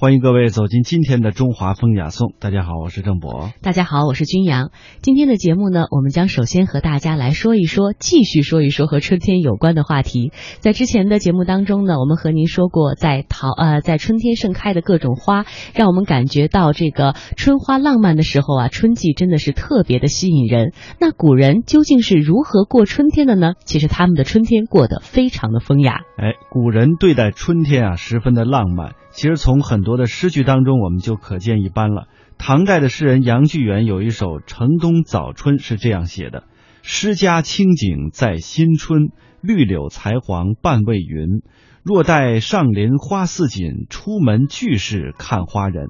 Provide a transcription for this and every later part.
欢迎各位走进今天的中华风雅颂。大家好，我是郑博。大家好，我是君阳。今天的节目呢，我们将首先和大家来说一说，继续说一说和春天有关的话题。在之前的节目当中呢，我们和您说过，在桃呃，在春天盛开的各种花，让我们感觉到这个春花浪漫的时候啊，春季真的是特别的吸引人。那古人究竟是如何过春天的呢？其实他们的春天过得非常的风雅。哎，古人对待春天啊，十分的浪漫。其实从很多的诗句当中，我们就可见一斑了。唐代的诗人杨巨源有一首《城东早春》，是这样写的：“诗家清景在新春，绿柳才黄半未匀。若待上林花似锦，出门俱是看花人。”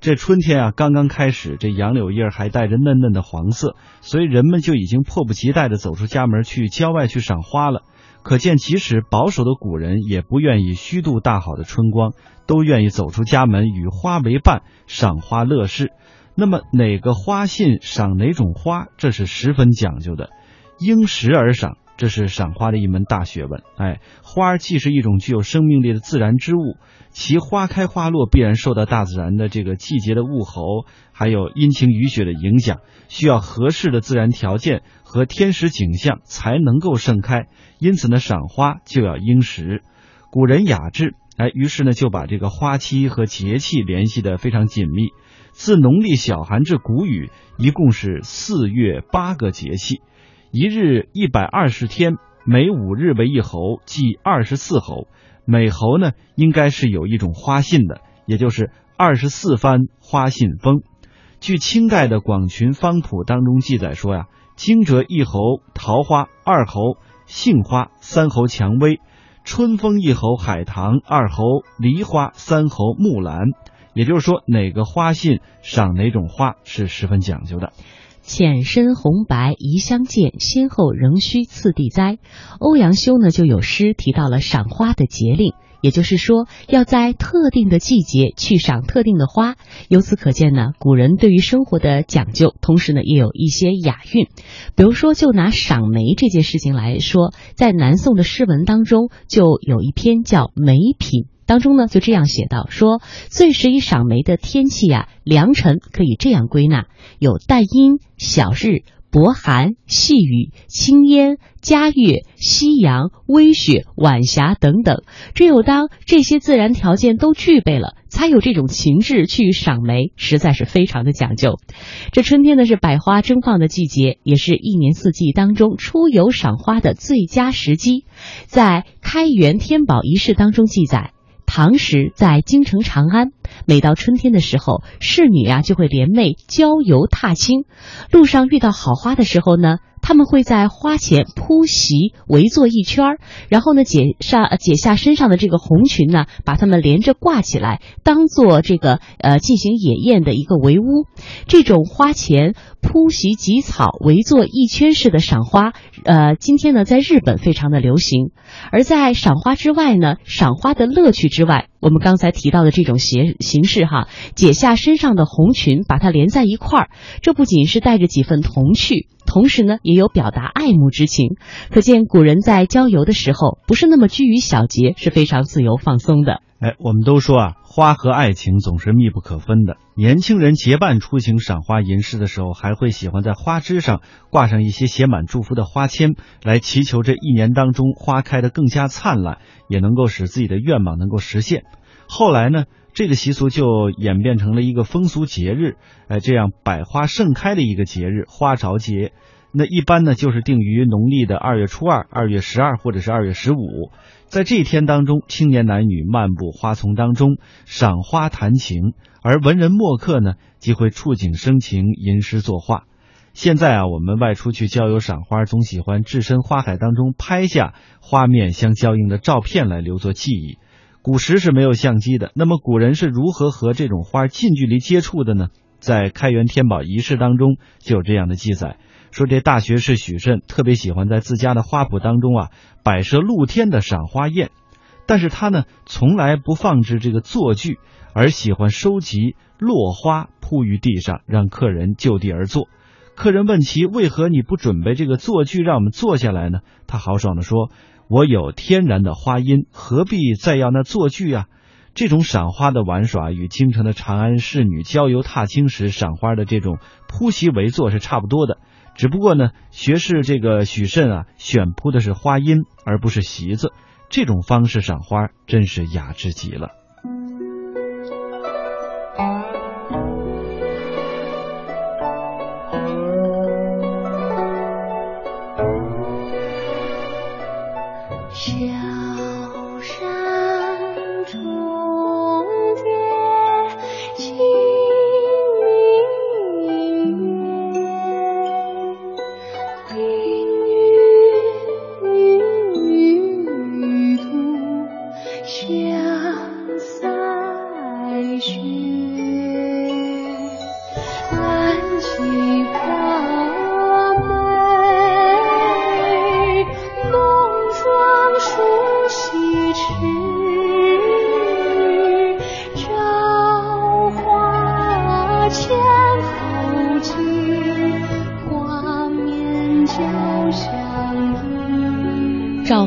这春天啊，刚刚开始，这杨柳叶还带着嫩嫩的黄色，所以人们就已经迫不及待的走出家门去郊外去赏花了。可见，即使保守的古人也不愿意虚度大好的春光，都愿意走出家门与花为伴，赏花乐事。那么，哪个花信赏哪种花，这是十分讲究的，因时而赏。这是赏花的一门大学问。哎，花既是一种具有生命力的自然之物，其花开花落必然受到大自然的这个季节的物候，还有阴晴雨雪的影响，需要合适的自然条件和天时景象才能够盛开。因此呢，赏花就要应时。古人雅致，哎，于是呢就把这个花期和节气联系的非常紧密。自农历小寒至谷雨，一共是四月八个节气。一日一百二十天，每五日为一候，即二十四候。每候呢，应该是有一种花信的，也就是二十四番花信风。据清代的《广群方谱》当中记载说呀，惊蛰一候桃花，二候杏花，三候蔷薇；春风一候海棠，二候梨花，三候木兰。也就是说，哪个花信赏哪种花是十分讲究的。浅深红白宜相见，先后仍需次第栽。欧阳修呢就有诗提到了赏花的节令，也就是说要在特定的季节去赏特定的花。由此可见呢，古人对于生活的讲究，同时呢也有一些雅韵。比如说，就拿赏梅这件事情来说，在南宋的诗文当中就有一篇叫《梅品》。当中呢，就这样写道：说最适宜赏梅的天气呀，良辰可以这样归纳：有淡阴、小日、薄寒、细雨、轻烟、佳月、夕阳、微雪、晚霞等等。只有当这些自然条件都具备了，才有这种情致去赏梅，实在是非常的讲究。这春天呢是百花争放的季节，也是一年四季当中出游赏花的最佳时机。在开元天宝仪式当中记载。唐时在京城长安，每到春天的时候，侍女啊就会联袂郊游踏青，路上遇到好花的时候呢。他们会在花前铺席围坐一圈儿，然后呢解下解下身上的这个红裙呢，把它们连着挂起来，当做这个呃进行野宴的一个围屋。这种花前铺席及草围坐一圈式的赏花，呃，今天呢在日本非常的流行。而在赏花之外呢，赏花的乐趣之外，我们刚才提到的这种形形式哈，解下身上的红裙，把它连在一块儿，这不仅是带着几分童趣。同时呢，也有表达爱慕之情，可见古人在郊游的时候不是那么拘于小节，是非常自由放松的。哎，我们都说啊，花和爱情总是密不可分的。年轻人结伴出行赏花吟诗的时候，还会喜欢在花枝上挂上一些写满祝福的花签，来祈求这一年当中花开得更加灿烂，也能够使自己的愿望能够实现。后来呢？这个习俗就演变成了一个风俗节日，哎，这样百花盛开的一个节日——花朝节。那一般呢，就是定于农历的二月初二、二月十二或者是二月十五。在这一天当中，青年男女漫步花丛当中，赏花谈情，而文人墨客呢，即会触景生情，吟诗作画。现在啊，我们外出去郊游赏花，总喜欢置身花海当中，拍下花面相交映的照片来留作记忆。古时是没有相机的，那么古人是如何和这种花近距离接触的呢？在开元天宝仪式当中就有这样的记载，说这大学士许慎特别喜欢在自家的花圃当中啊摆设露天的赏花宴，但是他呢从来不放置这个坐具，而喜欢收集落花铺于地上，让客人就地而坐。客人问其为何你不准备这个坐具让我们坐下来呢？他豪爽地说。我有天然的花荫，何必再要那坐具啊？这种赏花的玩耍与京城的长安仕女郊游踏青时赏花的这种铺席围坐是差不多的，只不过呢，学士这个许慎啊，选铺的是花荫而不是席子，这种方式赏花真是雅致极了。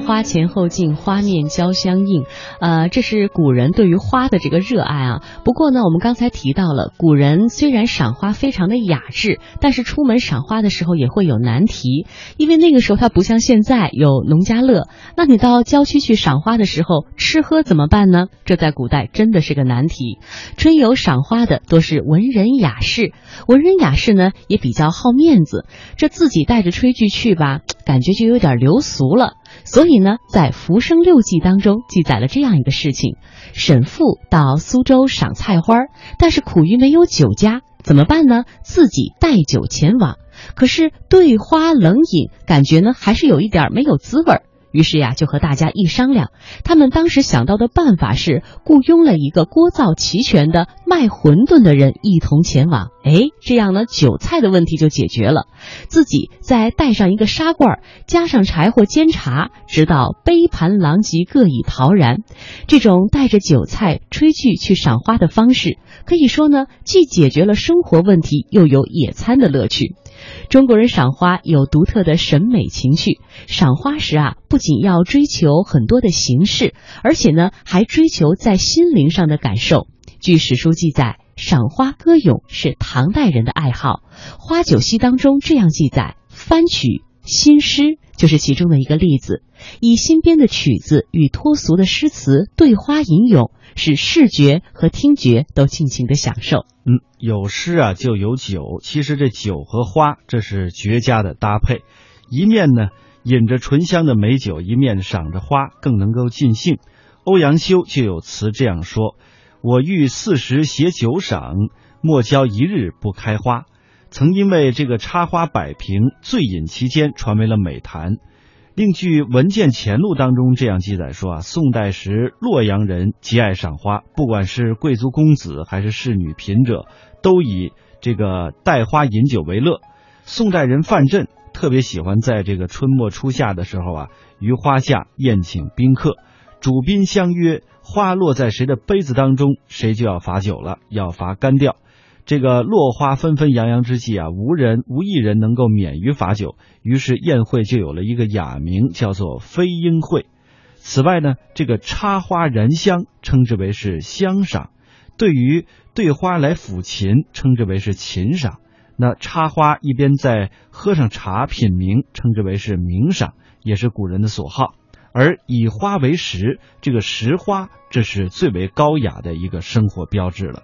花前后镜，花面交相映。呃，这是古人对于花的这个热爱啊。不过呢，我们刚才提到了，古人虽然赏花非常的雅致，但是出门赏花的时候也会有难题，因为那个时候它不像现在有农家乐。那你到郊区去赏花的时候，吃喝怎么办呢？这在古代真的是个难题。春游赏花的多是文人雅士，文人雅士呢也比较好面子，这自己带着炊具去吧，感觉就有点流俗了。所以呢，在《浮生六记》当中记载了这样一个事情：沈复到苏州赏菜花，但是苦于没有酒家，怎么办呢？自己带酒前往，可是对花冷饮，感觉呢还是有一点没有滋味儿。于是呀，就和大家一商量，他们当时想到的办法是雇佣了一个锅灶齐全的卖馄饨的人一同前往。哎，这样呢，酒菜的问题就解决了。自己再带上一个砂罐，加上柴火煎茶，直到杯盘狼藉，各已陶然。这种带着酒菜、炊具去赏花的方式，可以说呢，既解决了生活问题，又有野餐的乐趣。中国人赏花有独特的审美情趣，赏花时啊，不仅要追求很多的形式，而且呢，还追求在心灵上的感受。据史书记载，赏花歌咏是唐代人的爱好，《花酒戏》当中这样记载：翻曲新诗就是其中的一个例子，以新编的曲子与脱俗的诗词对花吟咏。使视觉和听觉都尽情的享受。嗯，有诗啊就有酒，其实这酒和花这是绝佳的搭配。一面呢饮着醇香的美酒，一面赏着花，更能够尽兴。欧阳修就有词这样说：“我欲四时携酒赏，莫教一日不开花。”曾因为这个插花摆瓶，醉饮其间，传为了美谈。另据《文件前录》当中这样记载说啊，宋代时洛阳人极爱赏花，不管是贵族公子还是仕女贫者，都以这个带花饮酒为乐。宋代人范镇特别喜欢在这个春末初夏的时候啊，于花下宴请宾客，主宾相约，花落在谁的杯子当中，谁就要罚酒了，要罚干掉。这个落花纷纷扬扬之际啊，无人无一人能够免于罚酒，于是宴会就有了一个雅名，叫做飞鹰会。此外呢，这个插花燃香称之为是香赏，对于对花来抚琴称之为是琴赏。那插花一边在喝上茶品茗，称之为是茗赏，也是古人的所好。而以花为食，这个食花，这是最为高雅的一个生活标志了。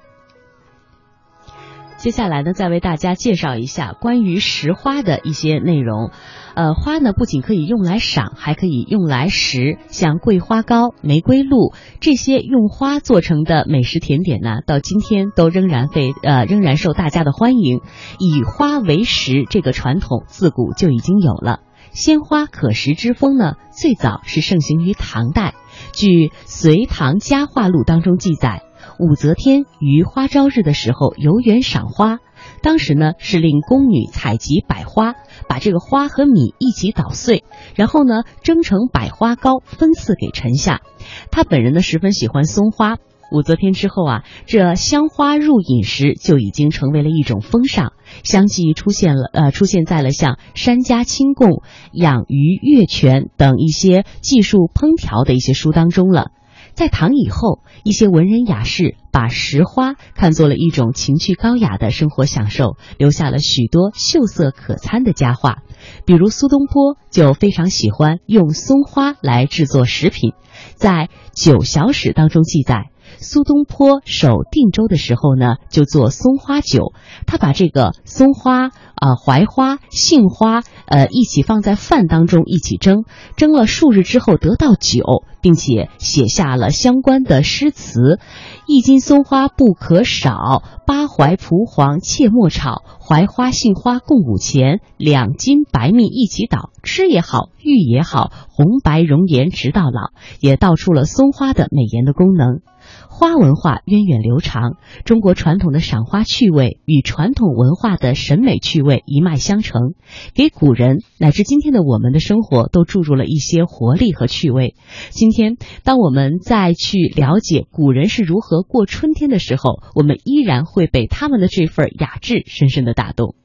接下来呢，再为大家介绍一下关于食花的一些内容。呃，花呢不仅可以用来赏，还可以用来食。像桂花糕、玫瑰露这些用花做成的美食甜点呢，到今天都仍然被呃仍然受大家的欢迎。以花为食这个传统自古就已经有了。鲜花可食之风呢，最早是盛行于唐代。据《隋唐佳话录》当中记载。武则天于花朝日的时候游园赏花，当时呢是令宫女采集百花，把这个花和米一起捣碎，然后呢蒸成百花糕分赐给臣下。她本人呢十分喜欢松花。武则天之后啊，这香花入饮食就已经成为了一种风尚，相继出现了呃出现在了像山家清供、养鱼月泉等一些技术烹调的一些书当中了。在唐以后，一些文人雅士把拾花看作了一种情趣高雅的生活享受，留下了许多秀色可餐的佳话。比如苏东坡就非常喜欢用松花来制作食品，在《酒小史》当中记载。苏东坡守定州的时候呢，就做松花酒。他把这个松花啊、槐花、杏花呃一起放在饭当中一起蒸，蒸了数日之后得到酒，并且写下了相关的诗词：一斤松花不可少，八槐蒲黄切莫炒，槐花杏花共五钱，两斤白蜜一起捣，吃也好，浴也好，红白容颜直到老，也道出了松花的美颜的功能。花文化源远流长，中国传统的赏花趣味与传统文化的审美趣味一脉相承，给古人乃至今天的我们的生活都注入了一些活力和趣味。今天，当我们再去了解古人是如何过春天的时候，我们依然会被他们的这份雅致深深的打动。